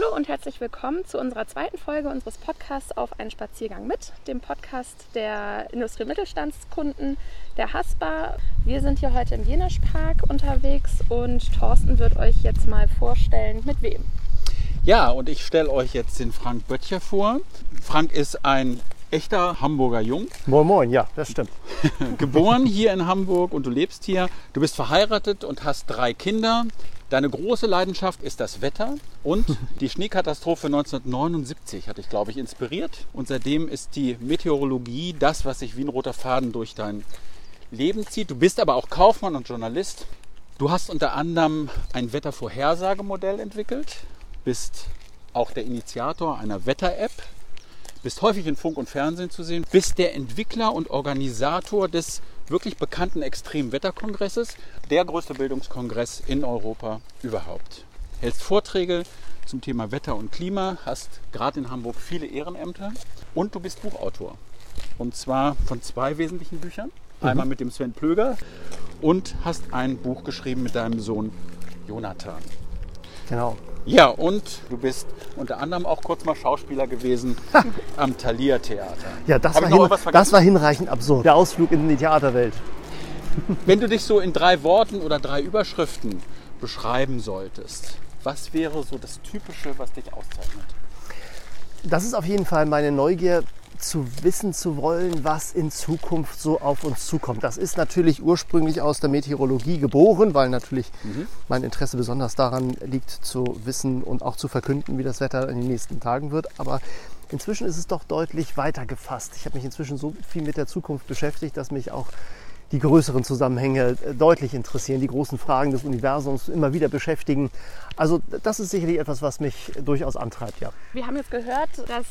Hallo und herzlich willkommen zu unserer zweiten Folge unseres Podcasts Auf einen Spaziergang mit, dem Podcast der Industrie- und Mittelstandskunden der Haspa. Wir sind hier heute im Jenischpark unterwegs und Thorsten wird euch jetzt mal vorstellen, mit wem. Ja, und ich stelle euch jetzt den Frank Böttcher vor. Frank ist ein echter Hamburger Jung. Moin Moin, ja, das stimmt. Geboren hier in Hamburg und du lebst hier. Du bist verheiratet und hast drei Kinder. Deine große Leidenschaft ist das Wetter und die Schneekatastrophe 1979 hat dich, glaube ich, inspiriert. Und seitdem ist die Meteorologie das, was sich wie ein roter Faden durch dein Leben zieht. Du bist aber auch Kaufmann und Journalist. Du hast unter anderem ein Wettervorhersagemodell entwickelt, bist auch der Initiator einer Wetter-App, bist häufig in Funk und Fernsehen zu sehen, bist der Entwickler und Organisator des wirklich bekannten Extremwetterkongresses, der größte Bildungskongress in Europa überhaupt. Hältst Vorträge zum Thema Wetter und Klima, hast gerade in Hamburg viele Ehrenämter und du bist Buchautor. Und zwar von zwei wesentlichen Büchern. Einmal mit dem Sven Plöger und hast ein Buch geschrieben mit deinem Sohn Jonathan. Genau. Ja, und du bist unter anderem auch kurz mal Schauspieler gewesen am Thalia Theater. Ja, das war, ich noch hin, irgendwas das war hinreichend absurd. Der Ausflug in die Theaterwelt. Wenn du dich so in drei Worten oder drei Überschriften beschreiben solltest, was wäre so das Typische, was dich auszeichnet? Das ist auf jeden Fall meine Neugier zu wissen zu wollen, was in Zukunft so auf uns zukommt. Das ist natürlich ursprünglich aus der Meteorologie geboren, weil natürlich mein Interesse besonders daran liegt, zu wissen und auch zu verkünden, wie das Wetter in den nächsten Tagen wird. Aber inzwischen ist es doch deutlich weiter gefasst. Ich habe mich inzwischen so viel mit der Zukunft beschäftigt, dass mich auch die größeren Zusammenhänge äh, deutlich interessieren, die großen Fragen des Universums immer wieder beschäftigen. Also das ist sicherlich etwas, was mich durchaus antreibt, ja. Wir haben jetzt gehört, dass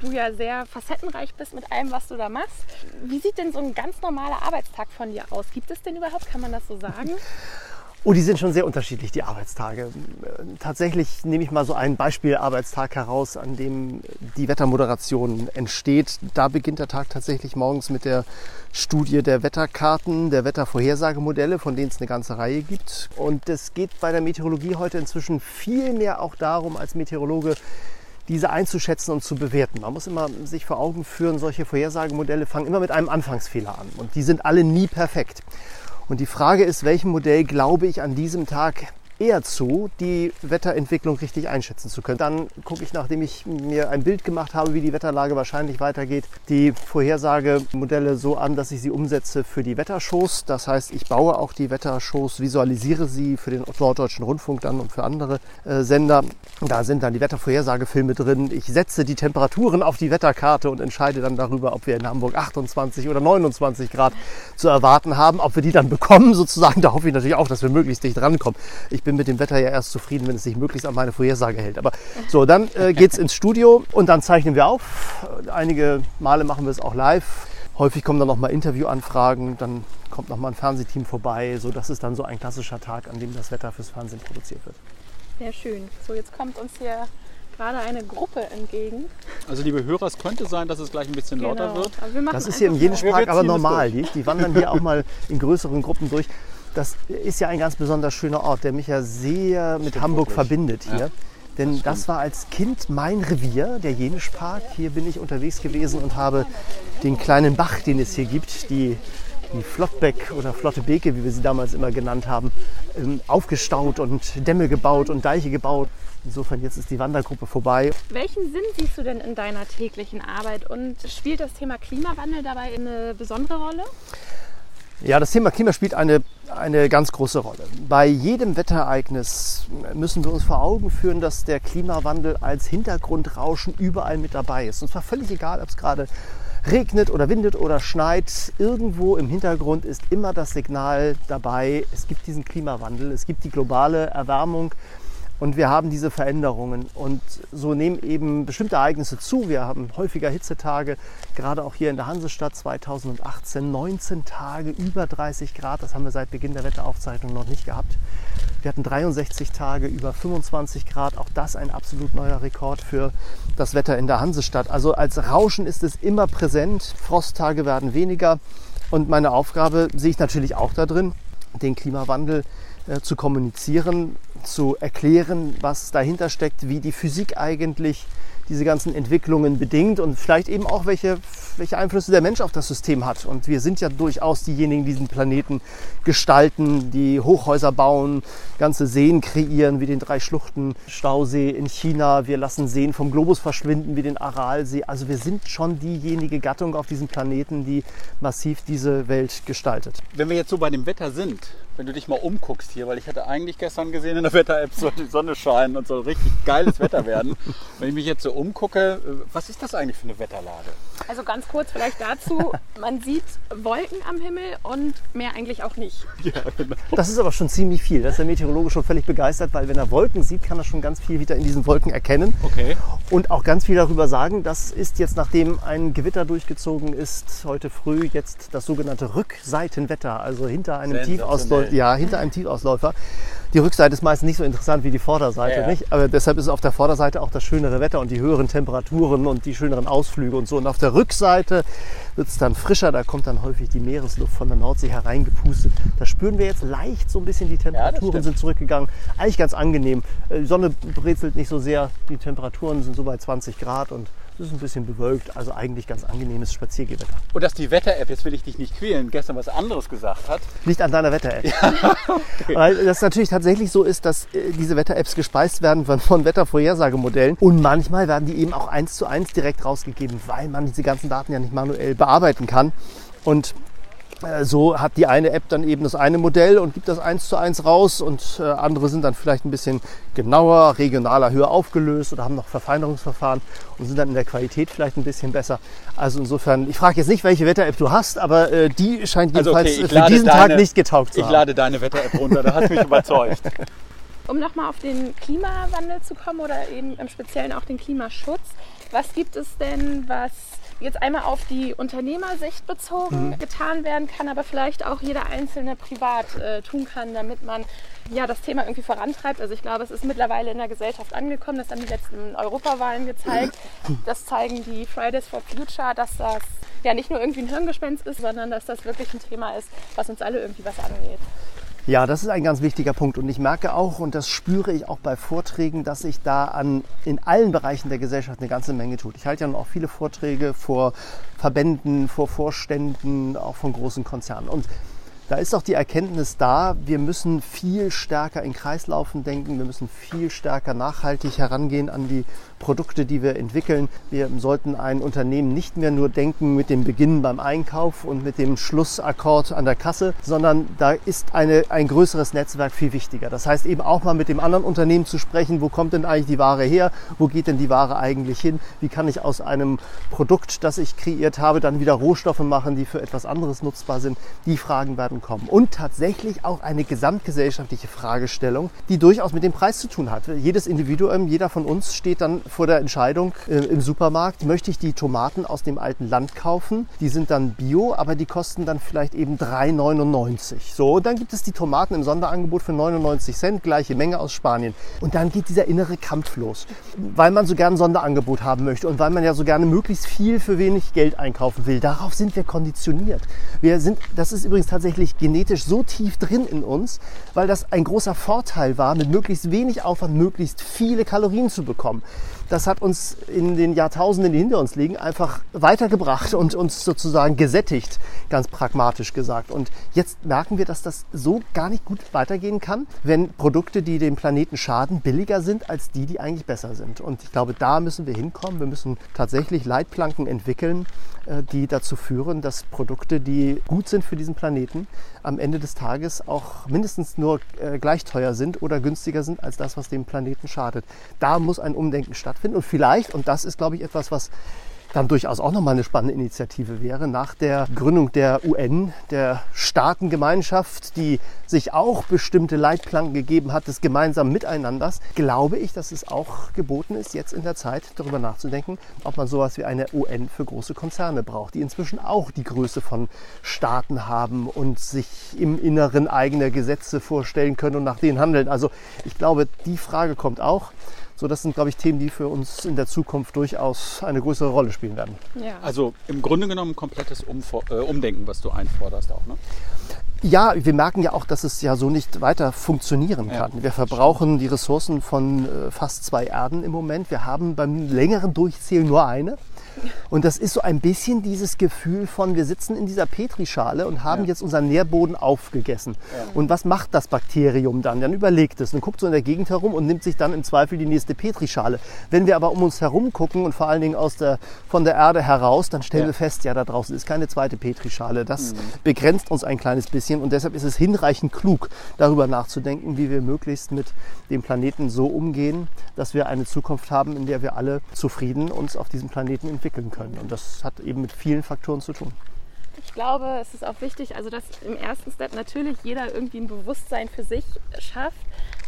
du ja sehr facettenreich bist mit allem, was du da machst. Wie sieht denn so ein ganz normaler Arbeitstag von dir aus? Gibt es den überhaupt? Kann man das so sagen? Oh, die sind schon sehr unterschiedlich, die Arbeitstage. Äh, Tatsächlich nehme ich mal so einen Beispielarbeitstag heraus, an dem die Wettermoderation entsteht. Da beginnt der Tag tatsächlich morgens mit der Studie der Wetterkarten, der Wettervorhersagemodelle, von denen es eine ganze Reihe gibt. Und es geht bei der Meteorologie heute inzwischen viel mehr auch darum, als Meteorologe diese einzuschätzen und zu bewerten. Man muss immer sich vor Augen führen, solche Vorhersagemodelle fangen immer mit einem Anfangsfehler an. Und die sind alle nie perfekt. Und die Frage ist, welchem Modell glaube ich an diesem Tag eher zu, die Wetterentwicklung richtig einschätzen zu können. Dann gucke ich, nachdem ich mir ein Bild gemacht habe, wie die Wetterlage wahrscheinlich weitergeht, die Vorhersagemodelle so an, dass ich sie umsetze für die Wettershows. Das heißt, ich baue auch die Wettershows, visualisiere sie für den Norddeutschen Rundfunk dann und für andere äh, Sender. Da sind dann die Wettervorhersagefilme drin. Ich setze die Temperaturen auf die Wetterkarte und entscheide dann darüber, ob wir in Hamburg 28 oder 29 Grad zu erwarten haben. Ob wir die dann bekommen, sozusagen, da hoffe ich natürlich auch, dass wir möglichst dicht rankommen. Ich bin mit dem Wetter ja erst zufrieden, wenn es sich möglichst an meine Vorhersage hält. Aber so, dann äh, geht's ins Studio und dann zeichnen wir auf. Einige Male machen wir es auch live. Häufig kommen dann noch mal Interviewanfragen, dann kommt noch mal ein Fernsehteam vorbei. So, das ist dann so ein klassischer Tag, an dem das Wetter fürs Fernsehen produziert wird. Sehr schön. So, jetzt kommt uns hier gerade eine Gruppe entgegen. Also liebe Hörer, es könnte sein, dass es gleich ein bisschen lauter wird. Aber wir Das ist hier im Wir aber es normal. Die, die wandern hier auch mal in größeren Gruppen durch. Das ist ja ein ganz besonders schöner Ort, der mich ja sehr mit Hamburg wirklich. verbindet hier. Ja, Denn das, war als Kind mein Revier, der Jenischpark. Hier bin ich unterwegs gewesen und habe den kleinen Bach, den es hier gibt, die, die Flottbeck oder Flotte Beke, wie wir sie damals immer genannt haben, ähm, aufgestaut und Dämme gebaut und Deiche gebaut. Insofern jetzt ist die Wandergruppe vorbei. Welchen Sinn siehst du denn in deiner täglichen Arbeit und spielt das Thema Klimawandel dabei eine besondere Rolle? Ja, das Thema Klima spielt eine, eine ganz große Rolle. Bei jedem Wetterereignis müssen wir uns vor Augen führen, dass der Klimawandel als Hintergrundrauschen überall mit dabei ist. Und zwar völlig egal, ob es gerade regnet oder windet oder schneit. Irgendwo im Hintergrund ist immer das Signal dabei, es gibt diesen Klimawandel, es gibt die globale Erwärmung. Und wir haben diese Veränderungen. Und so nehmen eben bestimmte Ereignisse zu. Wir haben häufiger Hitzetage, gerade auch hier in der Hansestadt 2018, 19 Tage über 30 Grad. Das haben wir seit Beginn der Wetteraufzeichnung noch nicht gehabt. Wir hatten 63 Tage über 25 Grad. Auch das ein absolut neuer Rekord für das Wetter in der Hansestadt. Also als Rauschen ist es immer präsent. Frosttage werden weniger. Und meine Aufgabe sehe ich natürlich auch da drin, den Klimawandel äh, zu kommunizieren, zu erklären, was dahinter steckt, wie die Physik eigentlich diese ganzen Entwicklungen bedingt und vielleicht eben auch welche, welche Einflüsse der Mensch auf das System hat. Und wir sind ja durchaus diejenigen, die diesen Planeten gestalten, die Hochhäuser bauen, ganze Seen kreieren, wie den Drei-Schluchten-Stausee in China. Wir lassen Seen vom Globus verschwinden, wie den Aralsee. Also wir sind schon diejenige Gattung auf diesem Planeten, die massiv diese Welt gestaltet. Wenn wir jetzt so bei dem Wetter sind, wenn du dich mal umguckst hier, weil ich hatte eigentlich gestern gesehen in der Wetter-App, soll die Sonne scheinen und soll richtig geiles Wetter werden. Wenn ich mich jetzt so umgucke, was ist das eigentlich für eine Wetterlage? Also ganz kurz vielleicht dazu, man sieht Wolken am Himmel und mehr eigentlich auch nicht. Ja, genau. Das ist aber schon ziemlich viel. Da ist der Meteorologe schon völlig begeistert, weil wenn er Wolken sieht, kann er schon ganz viel wieder in diesen Wolken erkennen. Okay. Und auch ganz viel darüber sagen. Das ist jetzt, nachdem ein Gewitter durchgezogen ist, heute früh jetzt das sogenannte Rückseitenwetter, also hinter einem Ja, hinter einem Tiefausläufer. Die Rückseite ist meistens nicht so interessant wie die Vorderseite, ja. nicht? Aber deshalb ist auf der Vorderseite auch das schönere Wetter und die höheren Temperaturen und die schöneren Ausflüge und so. Und auf der Rückseite wird es dann frischer, da kommt dann häufig die Meeresluft von der Nordsee hereingepustet. Da spüren wir jetzt leicht so ein bisschen, die Temperaturen ja, sind zurückgegangen. Eigentlich ganz angenehm. Äh, die Sonne brezelt nicht so sehr, die Temperaturen sind so bei 20 Grad und es ist ein bisschen bewölkt, also eigentlich ganz angenehmes Spaziergehwetter. Und dass die Wetter-App, jetzt will ich dich nicht quälen, gestern was anderes gesagt hat. Liegt an deiner Wetter-App. Ja, okay. Weil das natürlich tatsächlich so ist, dass äh, diese Wetter-Apps gespeist werden von, von Wettervorhersagemodellen. Und manchmal werden die eben auch eins zu eins direkt rausgegeben, weil man diese ganzen Daten ja nicht manuell bearbeiten kann. Und so hat die eine App dann eben das eine Modell und gibt das eins zu eins raus und äh, andere sind dann vielleicht ein bisschen genauer, regionaler, höher aufgelöst oder haben noch Verfeinerungsverfahren und sind dann in der Qualität vielleicht ein bisschen besser. Also insofern, ich frage jetzt nicht, welche Wetter-App du hast, aber äh, die scheint also jedenfalls okay, für diesen deine, Tag nicht getaugt zu ich haben. Ich lade deine Wetter-App runter, da hast mich überzeugt. Um nochmal auf den Klimawandel zu kommen oder eben im Speziellen auch den Klimaschutz, was gibt es denn, was jetzt einmal auf die Unternehmersicht bezogen mhm. getan werden kann, aber vielleicht auch jeder Einzelne privat äh, tun kann, damit man ja, das Thema irgendwie vorantreibt. Also ich glaube, es ist mittlerweile in der Gesellschaft angekommen. Das haben die letzten Europawahlen gezeigt. Das zeigen die Fridays for Future, dass das ja nicht nur irgendwie ein Hirngespenst ist, sondern dass das wirklich ein Thema ist, was uns alle irgendwie was angeht. Ja, das ist ein ganz wichtiger Punkt. Und ich merke auch, und das spüre ich auch bei Vorträgen, dass sich da an, in allen Bereichen der Gesellschaft eine ganze Menge tut. Ich halte ja auch viele Vorträge vor Verbänden, vor Vorständen, auch von großen Konzernen. Und da ist auch die Erkenntnis da, wir müssen viel stärker in Kreislaufen denken, wir müssen viel stärker nachhaltig herangehen an die Produkte, die wir entwickeln. Wir sollten ein Unternehmen nicht mehr nur denken mit dem Beginn beim Einkauf und mit dem Schlussakkord an der Kasse, sondern da ist eine, ein größeres Netzwerk viel wichtiger. Das heißt eben auch mal mit dem anderen Unternehmen zu sprechen, wo kommt denn eigentlich die Ware her, wo geht denn die Ware eigentlich hin, wie kann ich aus einem Produkt, das ich kreiert habe, dann wieder Rohstoffe machen, die für etwas anderes nutzbar sind. Die Fragen werden kommen. Und tatsächlich auch eine gesamtgesellschaftliche Fragestellung, die durchaus mit dem Preis zu tun hat. Jedes Individuum, jeder von uns steht dann vor der Entscheidung äh, im Supermarkt, möchte ich die Tomaten aus dem alten Land kaufen? Die sind dann bio, aber die kosten dann vielleicht eben 3,99. So, und dann gibt es die Tomaten im Sonderangebot für 99 Cent, gleiche Menge aus Spanien. Und dann geht dieser innere Kampf los, weil man so gerne ein Sonderangebot haben möchte und weil man ja so gerne möglichst viel für wenig Geld einkaufen will. Darauf sind wir konditioniert. Wir sind, das ist übrigens tatsächlich genetisch so tief drin in uns, weil das ein großer Vorteil war, mit möglichst wenig Aufwand möglichst viele Kalorien zu bekommen das hat uns in den Jahrtausenden, die hinter uns liegen, einfach weitergebracht und uns sozusagen gesättigt, ganz pragmatisch gesagt. Und jetzt merken wir, dass das so gar nicht gut weitergehen kann, wenn Produkte, die dem Planeten schaden, billiger sind als die, die eigentlich besser sind. Und ich glaube, da müssen wir hinkommen. Wir müssen tatsächlich Leitplanken entwickeln, äh, die dazu führen, dass Produkte, die gut sind für diesen Planeten, am Ende des Tages auch mindestens nur äh, gleich teuer sind oder günstiger sind als das, was dem Planeten schadet. Da muss ein Umdenken stattfinden und vielleicht, und das ist, glaube ich, etwas, was dann durchaus auch nochmal eine spannende Initiative wäre, nach der Gründung der UN, der Staatengemeinschaft, die sich auch bestimmte Leitplanken gegeben hat des gemeinsamen Miteinanders, glaube ich, dass es auch geboten ist, jetzt in der Zeit darüber nachzudenken, ob man sowas wie eine UN für große Konzerne braucht, die inzwischen auch die Größe von Staaten haben und sich im Inneren eigene Gesetze vorstellen können und nach denen handeln. Also ich glaube, die Frage kommt auch. So, das sind, glaube ich, Themen, die für uns in der Zukunft durchaus eine größere Rolle spielen werden. Ja. Also im Grunde genommen komplettes Umfor äh, Umdenken, was du einforderst auch. Ne? Ja, wir merken ja auch, dass es ja so nicht weiter funktionieren kann. Ja. Wir verbrauchen die Ressourcen von äh, fast zwei Erden im Moment. Wir haben beim längeren Durchzählen nur eine. Und das ist so ein bisschen dieses Gefühl von, wir sitzen in dieser Petrischale und haben Ja. jetzt unseren Nährboden aufgegessen. Und was macht das Bakterium dann? Dann überlegt es und guckt so in der Gegend herum und nimmt sich dann im Zweifel die nächste Petrischale. Wenn wir aber um uns herum gucken und vor allen Dingen aus der, von der Erde heraus, dann stellen Ja. wir fest, ja, da draußen ist keine zweite Petrischale. Das begrenzt uns ein kleines bisschen und deshalb ist es hinreichend klug, darüber nachzudenken, wie wir möglichst mit dem Planeten so umgehen, dass wir eine Zukunft haben, in der wir alle zufrieden uns auf diesem Planeten entwickeln können. Und das hat eben mit vielen Faktoren zu tun. Ich glaube, es ist auch wichtig, also dass im ersten Step natürlich jeder irgendwie ein Bewusstsein für sich schafft,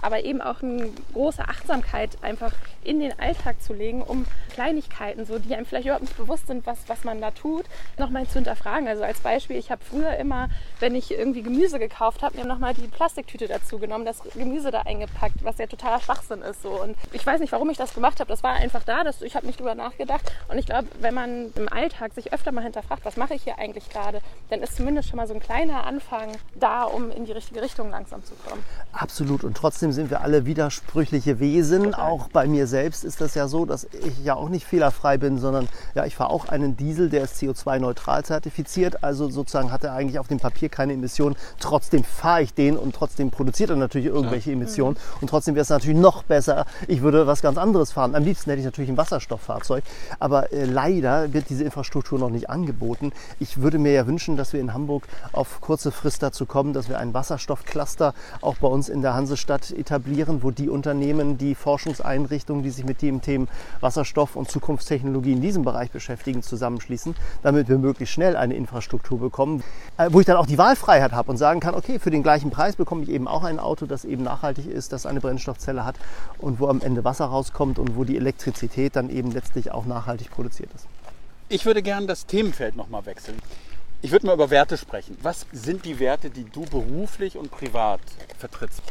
aber eben auch eine große Achtsamkeit einfach in den Alltag zu legen, um Kleinigkeiten, so die einem vielleicht überhaupt nicht bewusst sind, was, was man da tut, nochmal zu hinterfragen. Also als Beispiel, ich habe früher immer, wenn ich irgendwie Gemüse gekauft habe, mir nochmal die Plastiktüte dazu genommen, das Gemüse da eingepackt, was ja totaler Schwachsinn ist. So. Und ich weiß nicht, warum ich das gemacht habe. Das war einfach da, das, ich habe nicht drüber nachgedacht. Und ich glaube, wenn man im Alltag sich öfter mal hinterfragt, was mache ich hier eigentlich gerade, dann ist zumindest schon mal so ein kleiner Anfang da, um in die richtige Richtung langsam zu kommen. Absolut. Und trotzdem sind wir alle widersprüchliche Wesen. Auch bei mir selbst ist das ja so, dass ich ja auch nicht fehlerfrei bin, sondern ja, ich fahre auch einen Diesel, der ist CO2-neutral zertifiziert. Also sozusagen hat er eigentlich auf dem Papier keine Emissionen. Trotzdem fahre ich den und trotzdem produziert er natürlich irgendwelche Emissionen. Und trotzdem wäre es natürlich noch besser, ich würde was ganz anderes fahren. Am liebsten hätte ich natürlich ein Wasserstofffahrzeug. Aber äh, leider wird diese Infrastruktur noch nicht angeboten. Ich würde mir ja wünschen, dass wir in Hamburg auf kurze Frist dazu kommen, dass wir ein Wasserstoffcluster auch bei uns in der Hansestadt etablieren, wo die Unternehmen, die Forschungseinrichtungen, die sich mit den Themen Wasserstoff und Zukunftstechnologie in diesem Bereich beschäftigen, zusammenschließen, damit wir möglichst schnell eine Infrastruktur bekommen, äh, wo ich dann auch die Wahlfreiheit habe und sagen kann, okay, für den gleichen Preis bekomme ich eben auch ein Auto, das eben nachhaltig ist, das eine Brennstoffzelle hat und wo am Ende Wasser rauskommt und wo die Elektrizität dann eben letztlich auch nachhaltig produziert ist. Ich würde gerne das Themenfeld nochmal wechseln. Ich würde mal über Werte sprechen. Was sind die Werte, die du beruflich und privat vertrittst?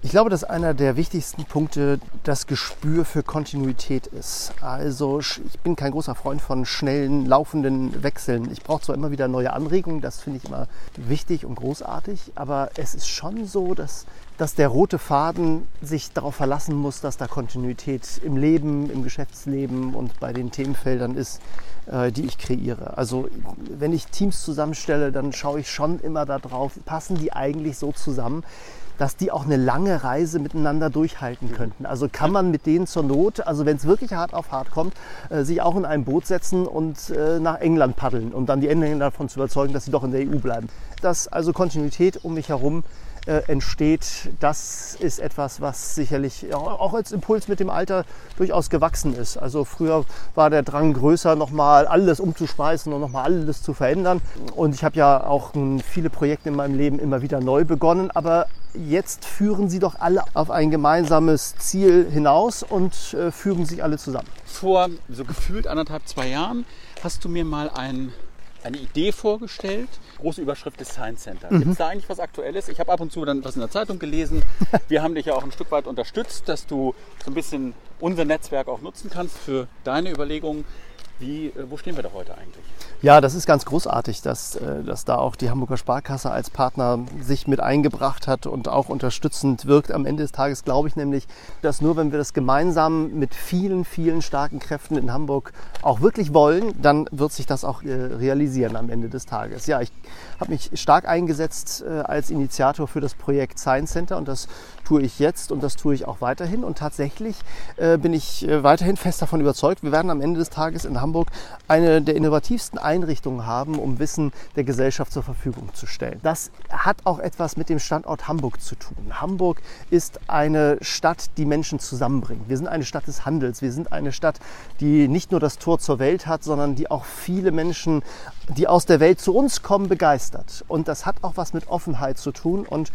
Ich glaube, dass einer der wichtigsten Punkte das Gespür für Kontinuität ist. Also ich bin kein großer Freund von schnellen, laufenden Wechseln. Ich brauche zwar immer wieder neue Anregungen, das finde ich immer wichtig und großartig, aber es ist schon so, dass, dass der rote Faden sich darauf verlassen muss, dass da Kontinuität im Leben, im Geschäftsleben und bei den Themenfeldern ist, äh, die ich kreiere. Also wenn ich Teams zusammenstelle, dann schaue ich schon immer darauf, passen die eigentlich so zusammen, dass die auch eine lange Reise miteinander durchhalten könnten. Also kann man mit denen zur Not, also wenn es wirklich hart auf hart kommt, äh, sich auch in ein Boot setzen und äh, nach England paddeln, um dann die Engländer davon zu überzeugen, dass sie doch in der EU bleiben. Dass also Kontinuität um mich herum äh, entsteht, das ist etwas, was sicherlich auch als Impuls mit dem Alter durchaus gewachsen ist. Also früher war der Drang größer, nochmal alles umzuschmeißen und nochmal alles zu verändern. Und ich habe ja auch nun viele Projekte in meinem Leben immer wieder neu begonnen, aber jetzt führen sie doch alle auf ein gemeinsames Ziel hinaus und äh, fügen sich alle zusammen. Vor so gefühlt anderthalb, zwei Jahren hast du mir mal ein, eine Idee vorgestellt. Große Überschrift des Science Center. Gibt es da eigentlich was Aktuelles? Ich habe ab und zu dann was in der Zeitung gelesen. Wir haben dich ja auch ein Stück weit unterstützt, dass du so ein bisschen unser Netzwerk auch nutzen kannst für deine Überlegungen. Wie, äh, wo stehen wir da heute eigentlich? Ja, das ist ganz großartig, dass, äh, dass da auch die Hamburger Sparkasse als Partner sich mit eingebracht hat und auch unterstützend wirkt. Am Ende des Tages glaube ich nämlich, dass nur wenn wir das gemeinsam mit vielen, vielen starken Kräften in Hamburg auch wirklich wollen, dann wird sich das auch äh, realisieren am Ende des Tages. Ja, ich habe mich stark eingesetzt äh, als Initiator für das Projekt Science Center und das tue ich jetzt und das tue ich auch weiterhin. Und tatsächlich bin ich weiterhin fest davon überzeugt, wir werden am Ende des Tages in Hamburg eine der innovativsten Einrichtungen haben, um Wissen der Gesellschaft zur Verfügung zu stellen. Das hat auch etwas mit dem Standort Hamburg zu tun. Hamburg ist eine Stadt, die Menschen zusammenbringt. Wir sind eine Stadt des Handels. Wir sind eine Stadt, die nicht nur das Tor zur Welt hat, sondern die auch viele Menschen, die aus der Welt zu uns kommen, begeistert. Und das hat auch was mit Offenheit zu tun. Und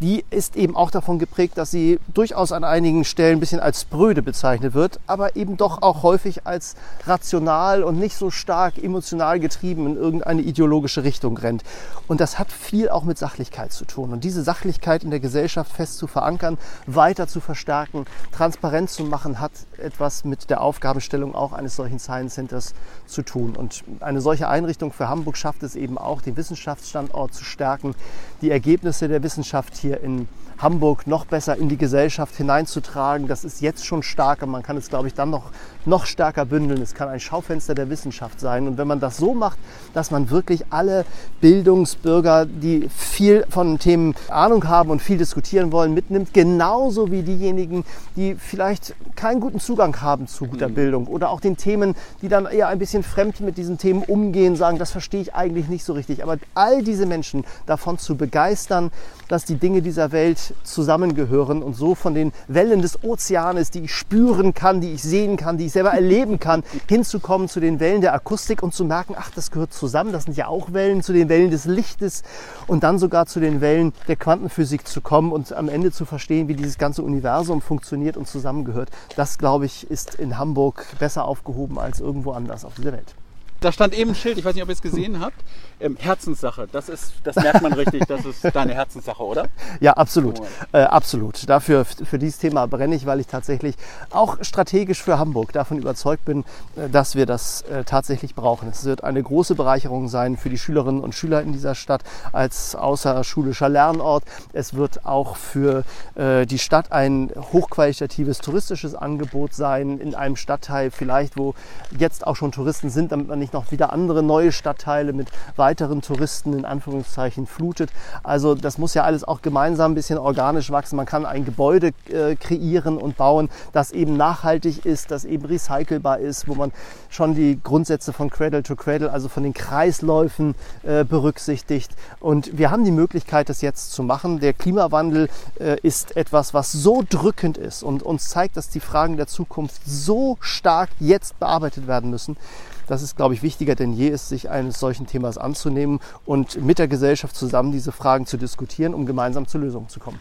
die ist eben auch davon geprägt, dass sie durchaus an einigen Stellen ein bisschen als spröde bezeichnet wird, aber eben doch auch häufig als rational und nicht so stark emotional getrieben in irgendeine ideologische Richtung rennt. Und das hat viel auch mit Sachlichkeit zu tun. Und diese Sachlichkeit in der Gesellschaft fest zu verankern, weiter zu verstärken, transparent zu machen, hat etwas mit der Aufgabenstellung auch eines solchen Science Centers zu tun. Und eine solche Einrichtung für Hamburg schafft es eben auch, den Wissenschaftsstandort zu stärken, die Ergebnisse der Wissenschaft hier in Hamburg noch besser in die Gesellschaft hineinzutragen. Das ist jetzt schon stark und man kann es, glaube ich, dann noch, noch stärker bündeln. Es kann ein Schaufenster der Wissenschaft sein. Und wenn man das so macht, dass man wirklich alle Bildungsbürger, die viel von Themen Ahnung haben und viel diskutieren wollen, mitnimmt, genauso wie diejenigen, die vielleicht keinen guten Zugang haben zu guter mhm. Bildung oder auch den Themen, die dann eher ein bisschen fremd mit diesen Themen umgehen, sagen, das verstehe ich eigentlich nicht so richtig. Aber all diese Menschen davon zu begeistern, dass die Dinge dieser Welt zusammengehören und so von den Wellen des Ozeanes, die ich spüren kann, die ich sehen kann, die ich selber erleben kann, hinzukommen zu den Wellen der Akustik und zu merken, ach, das gehört zusammen, das sind ja auch Wellen, zu den Wellen des Lichtes und dann sogar zu den Wellen der Quantenphysik zu kommen und am Ende zu verstehen, wie dieses ganze Universum funktioniert und zusammengehört. Das, glaube ich, ist in Hamburg besser aufgehoben als irgendwo anders auf dieser Welt. Da stand eben ein Schild, ich weiß nicht, ob ihr es gesehen habt. Ähm, Herzenssache, das ist, das merkt man richtig, das ist deine Herzenssache, oder? Ja, absolut, oh. äh, absolut. Dafür, für dieses Thema brenne ich, weil ich tatsächlich auch strategisch für Hamburg davon überzeugt bin, äh, dass wir das äh, tatsächlich brauchen. Es wird eine große Bereicherung sein für die Schülerinnen und Schüler in dieser Stadt als außerschulischer Lernort. Es wird auch für äh, die Stadt ein hochqualitatives touristisches Angebot sein in einem Stadtteil vielleicht, wo jetzt auch schon Touristen sind, damit man nicht noch wieder andere neue Stadtteile mit weiteren Touristen in Anführungszeichen flutet. Also das muss ja alles auch gemeinsam ein bisschen organisch wachsen. Man kann ein Gebäude äh, kreieren und bauen, das eben nachhaltig ist, das eben recycelbar ist, wo man schon die Grundsätze von Cradle to Cradle, also von den Kreisläufen äh, berücksichtigt. Und wir haben die Möglichkeit, das jetzt zu machen. Der Klimawandel äh, ist etwas, was so drückend ist und uns zeigt, dass die Fragen der Zukunft so stark jetzt bearbeitet werden müssen, dass es, glaube ich, wichtiger denn je ist, sich eines solchen Themas anzunehmen und mit der Gesellschaft zusammen diese Fragen zu diskutieren, um gemeinsam zu Lösungen zu kommen.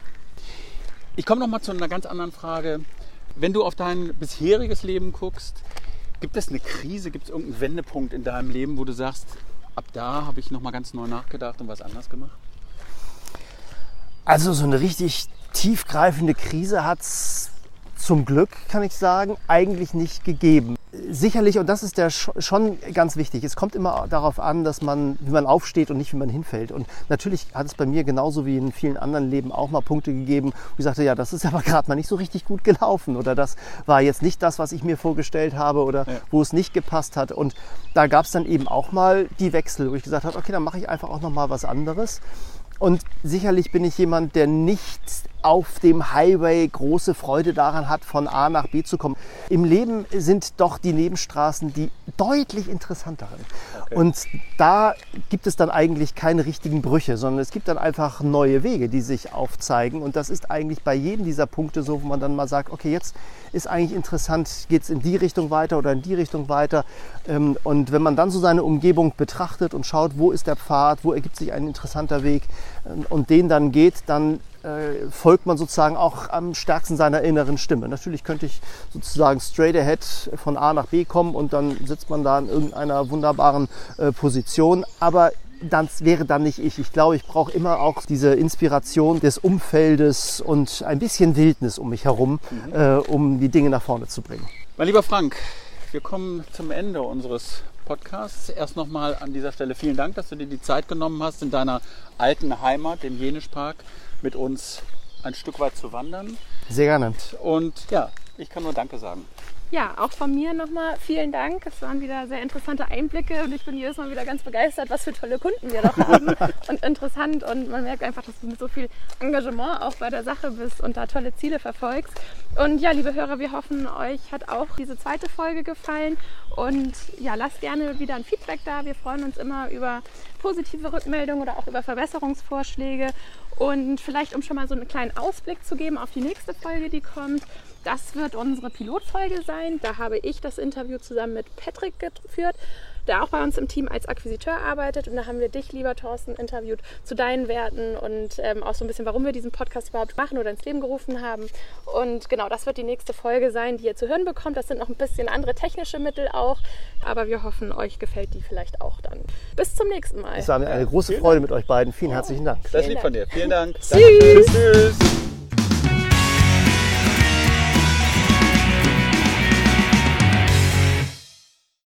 Ich komme noch mal zu einer ganz anderen Frage. Wenn du auf dein bisheriges Leben guckst, gibt es eine Krise, gibt es irgendeinen Wendepunkt in deinem Leben, wo du sagst, ab da habe ich noch mal ganz neu nachgedacht und was anders gemacht? Also so eine richtig tiefgreifende Krise hat es zum Glück, kann ich sagen, eigentlich nicht gegeben. Sicherlich, und das ist ja schon ganz wichtig, es kommt immer darauf an, dass man, wie man aufsteht und nicht, wie man hinfällt. Und natürlich hat es bei mir genauso wie in vielen anderen Leben auch mal Punkte gegeben, wo ich sagte, ja, das ist aber gerade mal nicht so richtig gut gelaufen oder das war jetzt nicht das, was ich mir vorgestellt habe oder ja. wo es nicht gepasst hat. Und da gab es dann eben auch mal die Wechsel, wo ich gesagt habe, okay, dann mache ich einfach auch noch mal was anderes. Und sicherlich bin ich jemand, der nicht auf dem Highway große Freude daran hat, von A nach B zu kommen. Im Leben sind doch die Nebenstraßen die deutlich interessanteren. Okay. Und da gibt es dann eigentlich keine richtigen Brüche, sondern es gibt dann einfach neue Wege, die sich aufzeigen. Und das ist eigentlich bei jedem dieser Punkte so, wo man dann mal sagt, okay, jetzt ist eigentlich interessant, geht es in die Richtung weiter oder in die Richtung weiter. Ähm, und wenn man dann so seine Umgebung betrachtet und schaut, wo ist der Pfad, wo ergibt sich ein interessanter Weg ähm, und den dann geht, dann äh, folgt man sozusagen auch am stärksten seiner inneren Stimme. Natürlich könnte ich sozusagen straight ahead von A nach B kommen und dann sitzt man da in irgendeiner wunderbaren äh, Position, aber das wäre dann nicht ich. Ich glaube, ich brauche immer auch diese Inspiration des Umfeldes und ein bisschen Wildnis um mich herum, mhm. äh, um die Dinge nach vorne zu bringen. Mein lieber Frank, wir kommen zum Ende unseres Podcasts. Erst nochmal an dieser Stelle vielen Dank, dass du dir die Zeit genommen hast, in deiner alten Heimat, dem Jenischpark, mit uns ein Stück weit zu wandern. Sehr gerne. Und ja, ich kann nur Danke sagen. Ja, auch von mir nochmal vielen Dank. Es waren wieder sehr interessante Einblicke und ich bin jedes Mal wieder ganz begeistert, was für tolle Kunden wir doch haben und interessant. Und man merkt einfach, dass du mit so viel Engagement auch bei der Sache bist und da tolle Ziele verfolgst. Und ja, liebe Hörer, wir hoffen, euch hat auch diese zweite Folge gefallen. Und ja, lasst gerne wieder ein Feedback da. Wir freuen uns immer über positive Rückmeldungen oder auch über Verbesserungsvorschläge. Und vielleicht, um schon mal so einen kleinen Ausblick zu geben auf die nächste Folge, die kommt. Das wird unsere Pilotfolge sein. Da habe ich das Interview zusammen mit Patrick geführt der auch bei uns im Team als Akquisiteur arbeitet. Und da haben wir dich, lieber Thorsten, interviewt zu deinen Werten und ähm, auch so ein bisschen, warum wir diesen Podcast überhaupt machen oder ins Leben gerufen haben. Und genau, das wird die nächste Folge sein, die ihr zu hören bekommt. Das sind noch ein bisschen andere technische Mittel auch, aber wir hoffen, euch gefällt die vielleicht auch dann. Bis zum nächsten Mal. Es war mir eine große Freude mit euch beiden. Vielen herzlichen Dank. Das lieb von dir. Vielen Dank. Tschüss. Tschüss.